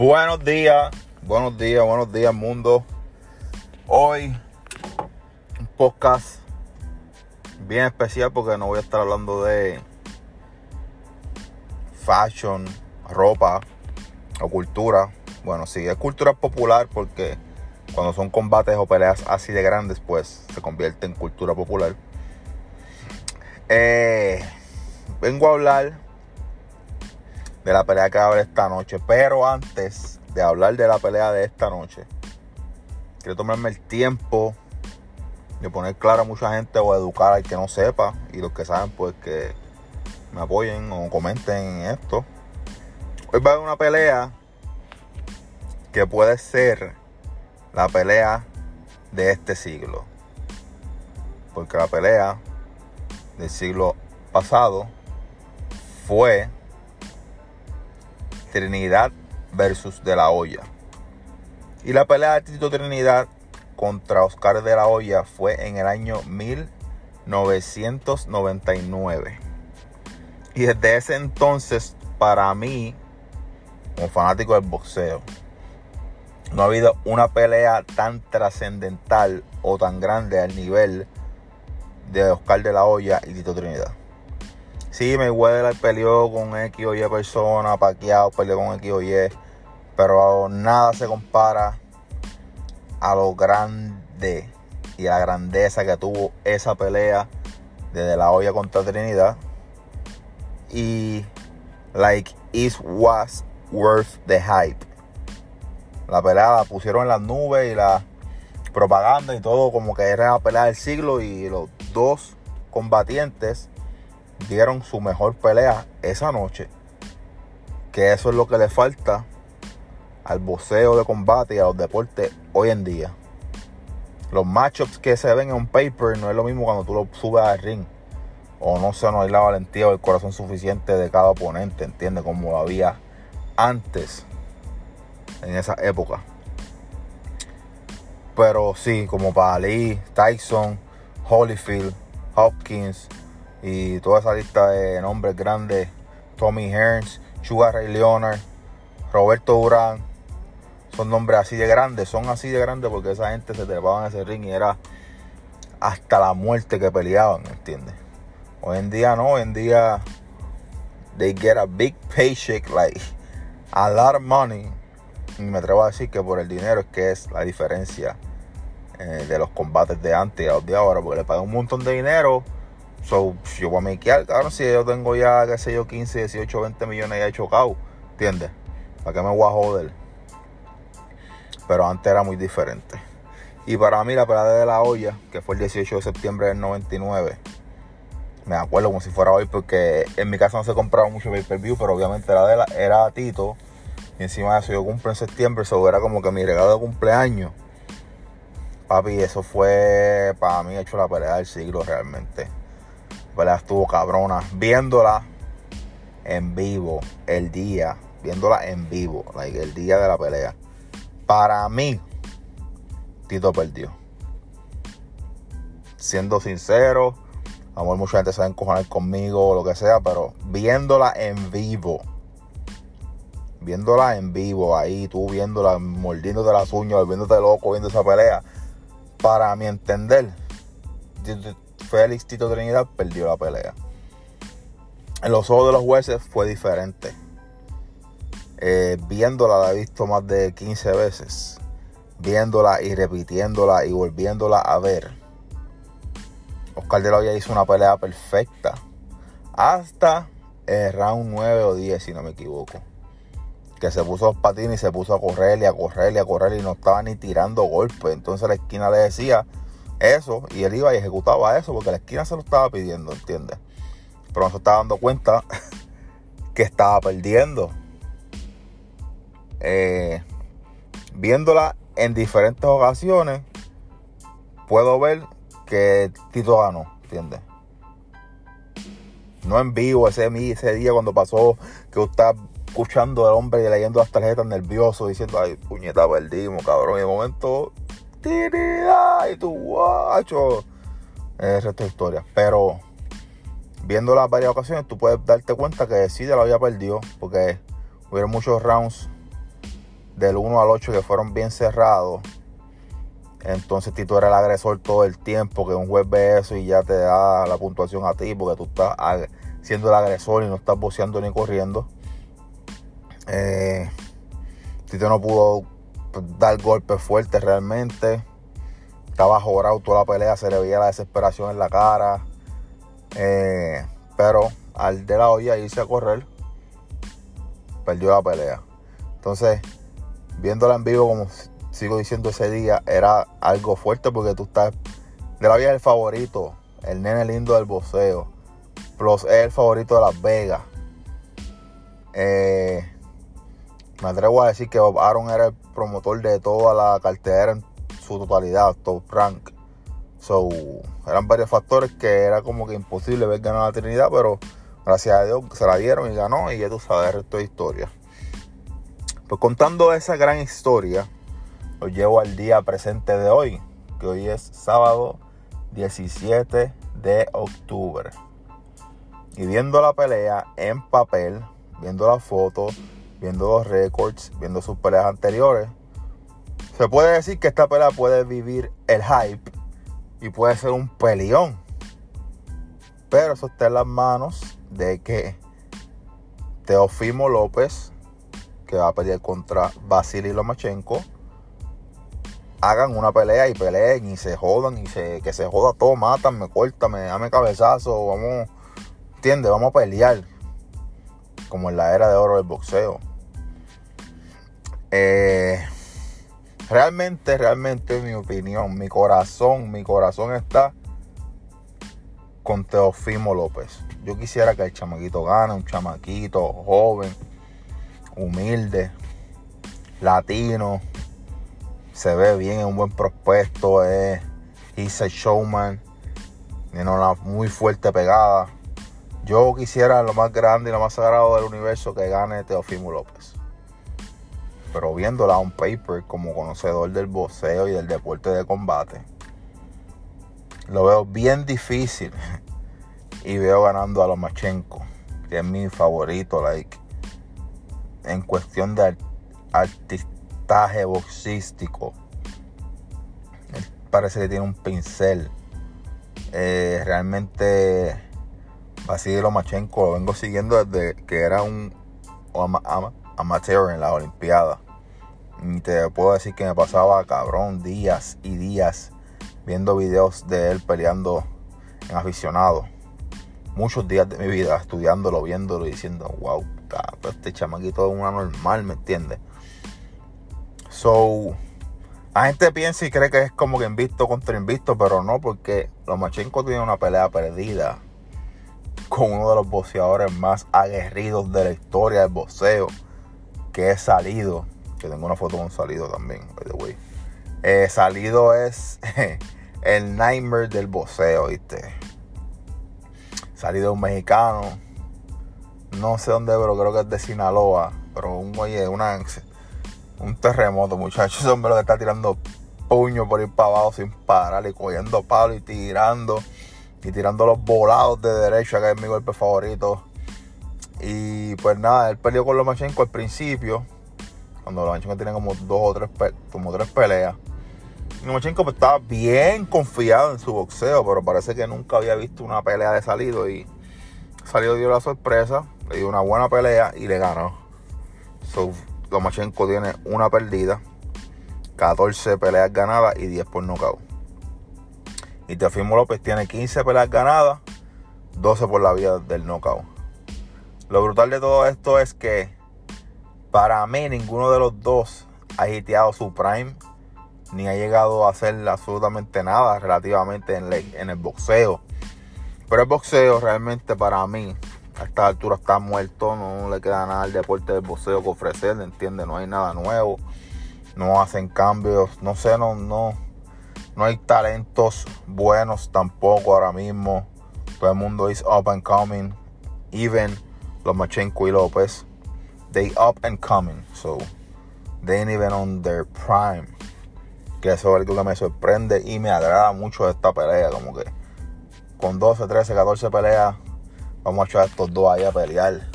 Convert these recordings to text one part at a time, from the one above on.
Buenos días, buenos días, buenos días mundo. Hoy un podcast bien especial porque no voy a estar hablando de fashion, ropa o cultura. Bueno, sí, es cultura popular porque cuando son combates o peleas así de grandes, pues se convierte en cultura popular. Eh, vengo a hablar de la pelea que va a haber esta noche. Pero antes de hablar de la pelea de esta noche, quiero tomarme el tiempo de poner claro a mucha gente o educar al que no sepa. Y los que saben, pues que me apoyen o comenten en esto. Hoy va a haber una pelea que puede ser la pelea de este siglo. Porque la pelea del siglo pasado fue Trinidad versus De La Hoya. Y la pelea de Tito Trinidad contra Oscar De La Hoya fue en el año 1999. Y desde ese entonces, para mí, como fanático del boxeo, no ha habido una pelea tan trascendental o tan grande al nivel de Oscar de la Hoya y Tito Trinidad. Sí, Mayweather peleó con X o Y persona, paqueado, peleó con X o Y, pero nada se compara a lo grande y a la grandeza que tuvo esa pelea desde la olla contra Trinidad. Y, like, it was worth the hype. La pelea la pusieron en las nubes y la propaganda y todo como que era la pelea del siglo y los dos combatientes dieron su mejor pelea esa noche. Que eso es lo que le falta al boxeo de combate y a los deportes hoy en día. Los matchups que se ven en un paper no es lo mismo cuando tú lo subes al ring. O no sé, no hay la valentía o el corazón suficiente de cada oponente, ¿entiendes? Como había antes, en esa época. Pero sí, como para Lee, Tyson, Holyfield, Hopkins, y toda esa lista de nombres grandes, Tommy Hearns, Sugar Ray Leonard, Roberto Durán, son nombres así de grandes, son así de grandes porque esa gente se trepaban en ese ring y era hasta la muerte que peleaban, ¿entiendes? Hoy en día no, hoy en día they get a big paycheck, like a lot of money. Y me atrevo a decir que por el dinero es que es la diferencia eh, de los combates de antes a los de ahora, porque le pagan un montón de dinero So, yo voy a makear, claro, si yo tengo ya, qué sé yo, 15, 18, 20 millones ya chocado, ¿entiendes? ¿Para qué me voy a joder? Pero antes era muy diferente. Y para mí la pelea de la olla, que fue el 18 de septiembre del 99, me acuerdo como si fuera hoy porque en mi casa no se compraba mucho pay-per-view, pero obviamente la de la, era Tito. Y encima de eso yo cumplo en septiembre, eso era como que mi regalo de cumpleaños. Papi, eso fue para mí hecho la pelea del siglo realmente pelea estuvo cabrona. Viéndola en vivo, el día, viéndola en vivo, el día de la pelea. Para mí, Tito perdió. Siendo sincero, amor, mucha gente se va encojonar conmigo o lo que sea, pero viéndola en vivo, viéndola en vivo ahí, tú viéndola, mordiéndote las uñas, viéndote loco, viendo esa pelea, para mi entender, Félix Tito Trinidad perdió la pelea. En los ojos de los jueces fue diferente. Eh, viéndola la he visto más de 15 veces. Viéndola y repitiéndola y volviéndola a ver. Oscar de la Hoya hizo una pelea perfecta. Hasta el round 9 o 10, si no me equivoco. Que se puso los patines y se puso a correr y a correr y a correr y no estaba ni tirando golpes. Entonces la esquina le decía, eso y él iba y ejecutaba eso porque la esquina se lo estaba pidiendo, ¿entiendes? Pero no se estaba dando cuenta que estaba perdiendo. Eh, viéndola en diferentes ocasiones, puedo ver que Tito ganó, ¿entiendes? No en vivo ese, ese día cuando pasó que usted escuchando al hombre y leyendo las tarjetas nervioso diciendo, ay, puñeta, perdimos, cabrón. Y de momento y tu guacho. Es resto historia. Pero viendo las varias ocasiones, tú puedes darte cuenta que sí, de la había perdido. Porque hubieron muchos rounds del 1 al 8 que fueron bien cerrados. Entonces Tito era el agresor todo el tiempo, que un juez ve eso y ya te da la puntuación a ti, porque tú estás siendo el agresor y no estás boceando ni corriendo. Eh, Tito no pudo dar golpes fuertes realmente. Estaba jorado toda la pelea, se le veía la desesperación en la cara. Eh, pero al de la olla irse a correr, perdió la pelea. Entonces, viéndola en vivo, como sigo diciendo ese día, era algo fuerte porque tú estás. De la vida el favorito, el nene lindo del boxeo. Plus es el favorito de Las Vegas. Eh, me atrevo a decir que Bob Aaron era el promotor de toda la cartera en su totalidad, top rank. So, eran varios factores que era como que imposible ver ganar la Trinidad, pero gracias a Dios se la dieron y ganó y ya tú sabes el resto de historia. Pues contando esa gran historia, lo llevo al día presente de hoy, que hoy es sábado 17 de octubre. Y viendo la pelea en papel, viendo la foto, viendo los récords, viendo sus peleas anteriores, se puede decir que esta pelea puede vivir el hype y puede ser un peleón. Pero eso está en las manos de que Teofimo López, que va a pelear contra Vasily Lomachenko, hagan una pelea y peleen y se jodan y se, que se joda todo, mátame, córtame, dame cabezazo, vamos, ¿entiendes? Vamos a pelear. Como en la era de oro del boxeo. Eh, realmente, realmente, en mi opinión, mi corazón, mi corazón está con Teofimo López. Yo quisiera que el chamaquito gane, un chamaquito joven, humilde, latino, se ve bien, es un buen prospecto, es he's showman, tiene una muy fuerte pegada. Yo quisiera lo más grande y lo más sagrado del universo que gane Teofimo López pero viéndola un paper como conocedor del boxeo y del deporte de combate, lo veo bien difícil y veo ganando a Lomachenko, que es mi favorito, like, en cuestión de artistaje boxístico. parece que tiene un pincel. Eh, realmente, Vasily Lomachenko lo vengo siguiendo desde que era un ama, amateur en las Olimpiadas. Y te puedo decir que me pasaba cabrón días y días viendo videos de él peleando en aficionado. Muchos días de mi vida estudiándolo, viéndolo y diciendo, wow, este chamaquito es una normal, ¿me entiendes? So, la gente piensa y cree que es como que invisto contra invisto, pero no, porque Lomachenko tiene una pelea perdida con uno de los boxeadores más aguerridos de la historia del boxeo que he salido. Que tengo una foto con salido también, by the way. Eh, salido es el nightmare del boxeo, ¿viste? Salido un mexicano. No sé dónde, pero creo que es de Sinaloa. Pero un oye, un terremoto, muchachos. Ese hombre que está tirando puño por ir para abajo sin parar y cogiendo palo y tirando. Y tirando los volados de derecha, que es mi golpe favorito. Y pues nada, él perdió con Lomachenko al principio. Cuando Lomachenko tiene como dos o tres, como tres peleas. Lomachenko pues, estaba bien confiado en su boxeo, pero parece que nunca había visto una pelea de salido. Y salido dio la sorpresa, le dio una buena pelea y le ganó. So, Lomachenko tiene una perdida, 14 peleas ganadas y 10 por nocaut. Y Teofimo López tiene 15 peleas ganadas, 12 por la vía del knockout. Lo brutal de todo esto es que para mí ninguno de los dos ha hiteado su prime ni ha llegado a hacer absolutamente nada relativamente en, el boxeo. Pero el boxeo realmente para mí a esta altura está muerto, no le queda nada al deporte del boxeo que ofrecer, ¿entiendes? No hay nada nuevo, no hacen cambios, no sé, no, no, no hay talentos buenos tampoco ahora mismo. Todo el mundo es up and coming, even Lomachenko y López, they up and coming. So, they ain't even on their prime. Que eso es algo que me sorprende y me agrada mucho esta pelea. Como que con 12, 13, 14 peleas, vamos a echar a estos dos ahí a pelear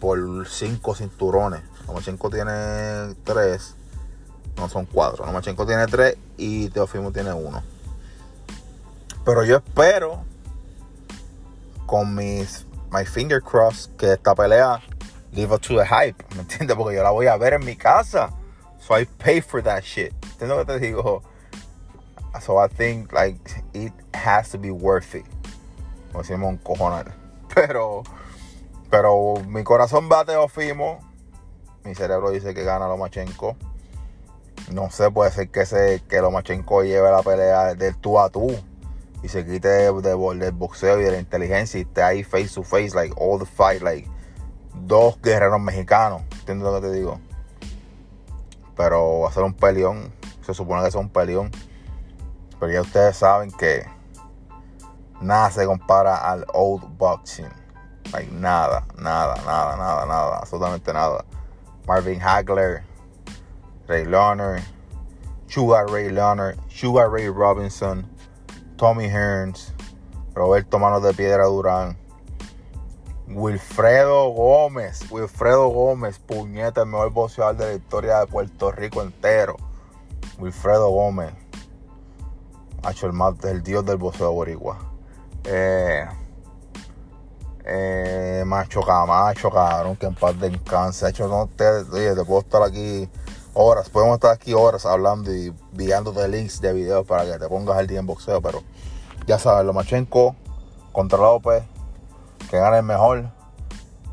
por 5 cinturones. Lomachenko tiene 3 No son cuatro. Lomachenko tiene tres y Teofimo tiene uno. Pero yo espero con mis my finger cross que esta pelea live up to the hype, ¿me entiendes? Porque yo la voy a ver en mi casa. So I pay for that shit. ¿Entiendes lo que te digo? So I think like it has to be worth it. Como decimos un cojonal. Pero, pero mi corazón bate Ofimo. Mi cerebro dice que gana Lomachenko. No sé, puede ser que, se, que Lomachenko lleve la pelea del tú a tú y se quite de, del boxeo y de la inteligencia y esté ahí face to face, like all the fight, like dos guerreros mexicanos. ¿Entiendes lo que te digo? Pero ser un peleón. Se supone que es un peleón. Pero ya ustedes saben que nada se compara al old boxing. Like nada, nada, nada, nada, nada, absolutamente nada. Marvin Hagler, Ray Leonard, Sugar Ray Leonard, Sugar Ray Robinson, Tommy Hearns, Roberto Manos de Piedra Durán, Wilfredo Gómez, Wilfredo Gómez, puñeta, el mejor boxeador de la historia de Puerto Rico entero. Wilfredo Gómez, hecho el, más, el dios del boxeo boricua. Eh, eh, macho Camacho, cabrón, que en paz descanse. Hecho, no te, oye, te puedo estar aquí horas, podemos estar aquí horas hablando y enviándote links de videos para que te pongas al día en boxeo, pero ya sabes, Lomachenko contra López, que gane el mejor,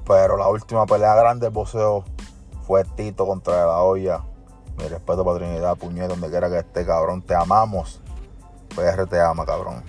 pero la última pelea grande del boxeo fue Tito contra la olla. Mi respeto para Trinidad, puñet, donde quiera que esté, cabrón, te amamos. PR te ama, cabrón.